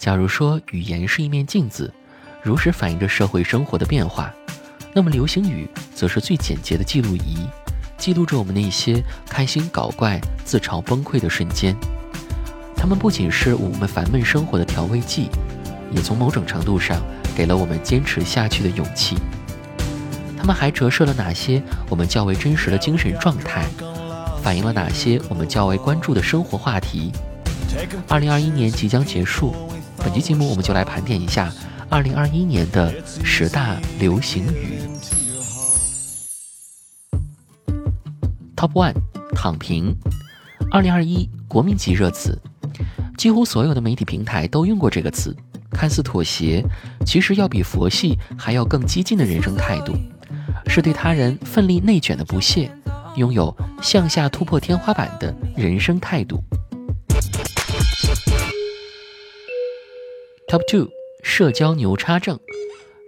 假如说语言是一面镜子，如实反映着社会生活的变化，那么流行语则是最简洁的记录仪，记录着我们那些开心搞怪、自嘲崩溃的瞬间。它们不仅是我们烦闷生活的调味剂，也从某种程度上给了我们坚持下去的勇气。它们还折射了哪些我们较为真实的精神状态，反映了哪些我们较为关注的生活话题。二零二一年即将结束，本期节目我们就来盘点一下二零二一年的十大流行语。Top One，躺平。二零二一国民级热词。几乎所有的媒体平台都用过这个词，看似妥协，其实要比佛系还要更激进的人生态度，是对他人奋力内卷的不屑，拥有向下突破天花板的人生态度。Top two，社交牛叉症，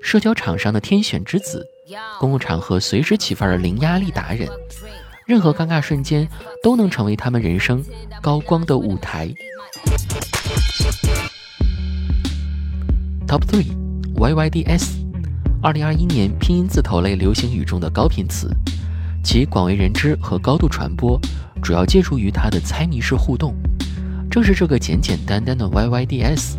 社交场上的天选之子，公共场合随时起范的零压力达人，任何尴尬瞬间都能成为他们人生高光的舞台。Top three，YYDS，二零二一年拼音字头类流行语中的高频词，其广为人知和高度传播，主要借助于它的猜谜式互动。正是这个简简单单的 YYDS，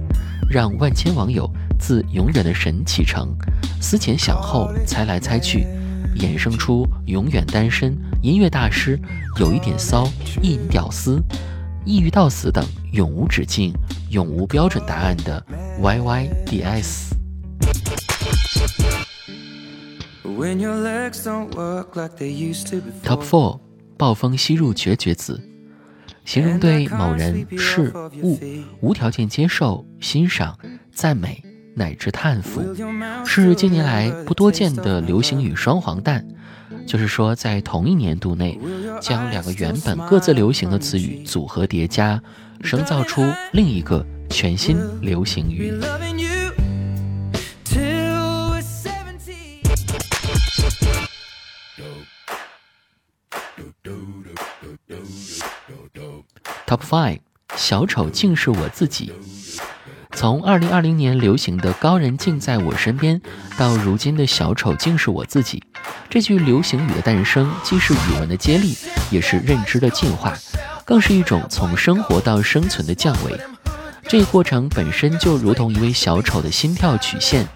让万千网友自永远的神启程，思前想后，猜来猜去，衍生出永远单身、音乐大师、有一点骚、意淫屌丝。抑郁到死等永无止境、永无标准答案的 YYDS。Top Four，暴风吸入绝绝子，形容对某人事物无条件接受、欣赏、赞美乃至叹服，是近年来不多见的流行语双黄蛋。就是说，在同一年度内，将两个原本各自流行的词语组合叠加，生造出另一个全新流行语。Top five，小丑竟是我自己。从2020年流行的“高人竟在我身边”到如今的小丑竟是我自己，这句流行语的诞生，既是语文的接力，也是认知的进化，更是一种从生活到生存的降维。这一过程本身就如同一位小丑的心跳曲线，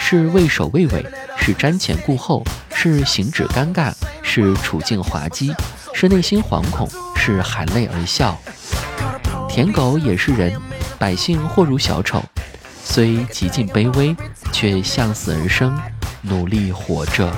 是畏首畏尾，是瞻前顾后，是行止尴尬，是处境滑稽，是内心惶恐，是含泪而笑。舔狗也是人。百姓或如小丑，虽极尽卑微，却向死而生，努力活着。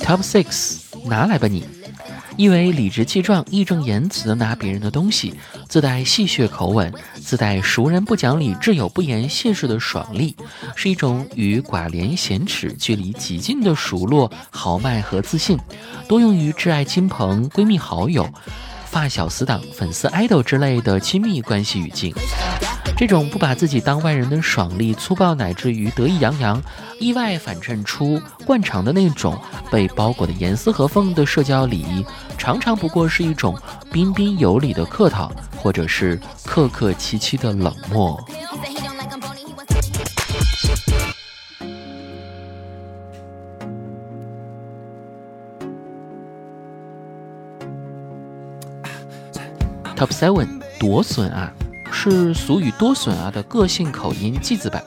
Top six，拿来吧你。意为理直气壮、义正言辞地拿别人的东西，自带戏谑口吻，自带熟人不讲理、挚友不言谢氏的爽利，是一种与寡廉鲜耻距离极近的熟络、豪迈和自信，多用于挚爱亲朋、闺蜜好友、发小死党、粉丝 idol 之类的亲密关系语境。这种不把自己当外人的爽利、粗暴，乃至于得意洋洋，意外反衬出惯常的那种被包裹的严丝合缝的社交礼仪，常常不过是一种彬彬有礼的客套，或者是客客气气的冷漠。Top seven，多损啊！是俗语“多损啊”的个性口音记字版。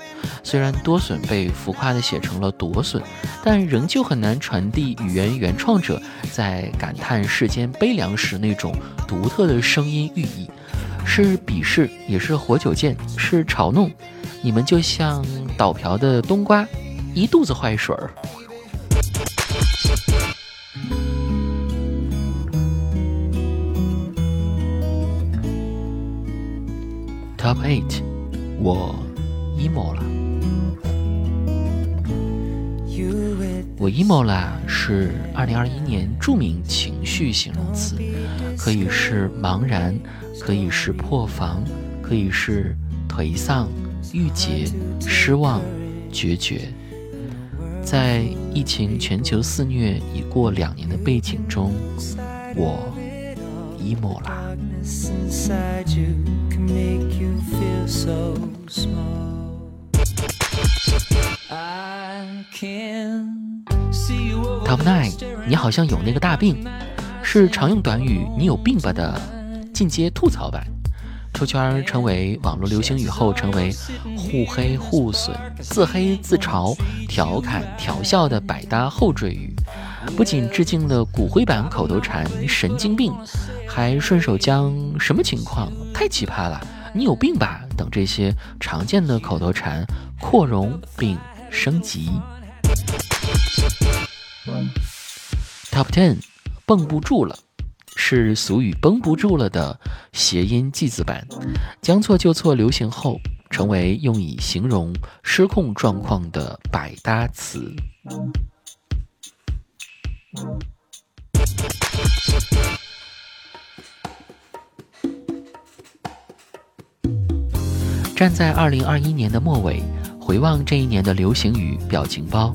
虽然“多损”被浮夸地写成了“夺损”，但仍旧很难传递语言原创者在感叹世间悲凉时那种独特的声音寓意。是鄙视，也是活久见，是嘲弄。你们就像倒瓢的冬瓜，一肚子坏水儿。Top eight，我 emo 了。我 emo 了是二零二一年著名情绪形容词，可以是茫然，可以是破防，可以是颓丧、郁结、失望、决绝。在疫情全球肆虐已过两年的背景中，我 emo 啦。Top Nine，你好像有那个大病，是常用短语“你有病吧”的进阶吐槽版。出圈成为网络流行语后，成为互黑互损、自黑自嘲、调侃调笑的百搭后缀语。不仅致敬了骨灰版口头禅“神经病”，还顺手将“什么情况？太奇葩了！你有病吧？”等这些常见的口头禅扩容并升级。Top Ten，绷不住了。是俗语“绷不住了”的谐音记字版，将错就错流行后，成为用以形容失控状况的百搭词。站在二零二一年的末尾，回望这一年的流行语表情包，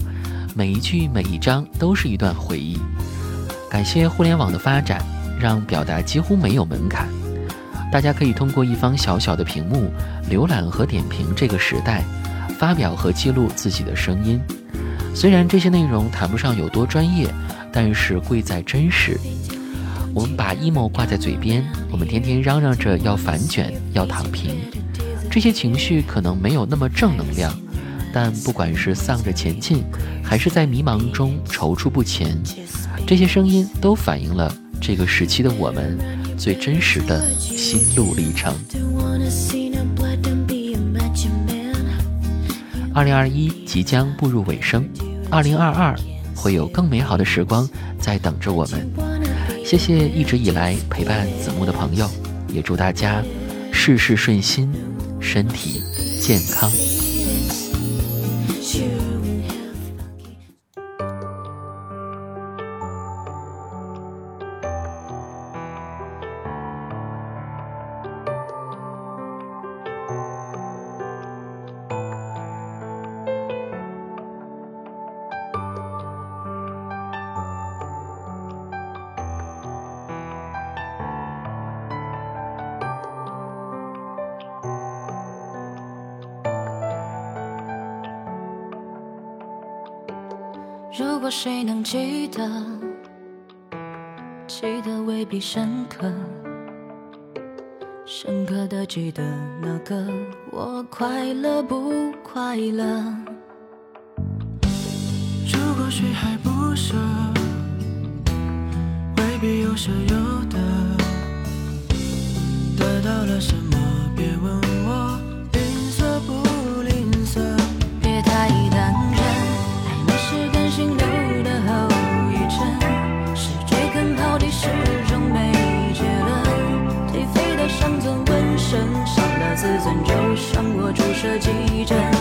每一句每一张都是一段回忆。感谢互联网的发展。让表达几乎没有门槛，大家可以通过一方小小的屏幕浏览和点评这个时代，发表和记录自己的声音。虽然这些内容谈不上有多专业，但是贵在真实。我们把 emo 挂在嘴边，我们天天嚷嚷着要反卷、要躺平，这些情绪可能没有那么正能量，但不管是丧着前进，还是在迷茫中踌躇不前，这些声音都反映了。这个时期的我们最真实的心路历程。二零二一即将步入尾声，二零二二会有更美好的时光在等着我们。谢谢一直以来陪伴子木的朋友，也祝大家事事顺心，身体健康。如果谁能记得，记得未必深刻，深刻的记得那个我快乐不快乐？如果谁还不舍，未必有舍有注射几针。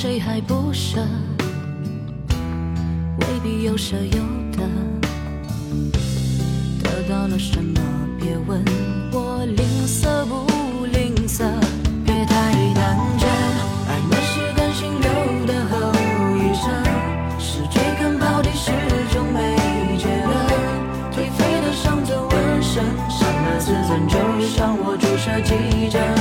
谁还不舍，未必有舍有得。得到了什么？别问我吝啬不吝啬。别太当真，爱那是感性留的后遗症。是追根刨底，始终没结论。颓废的伤则纹身，伤了自尊，就像我注射几针。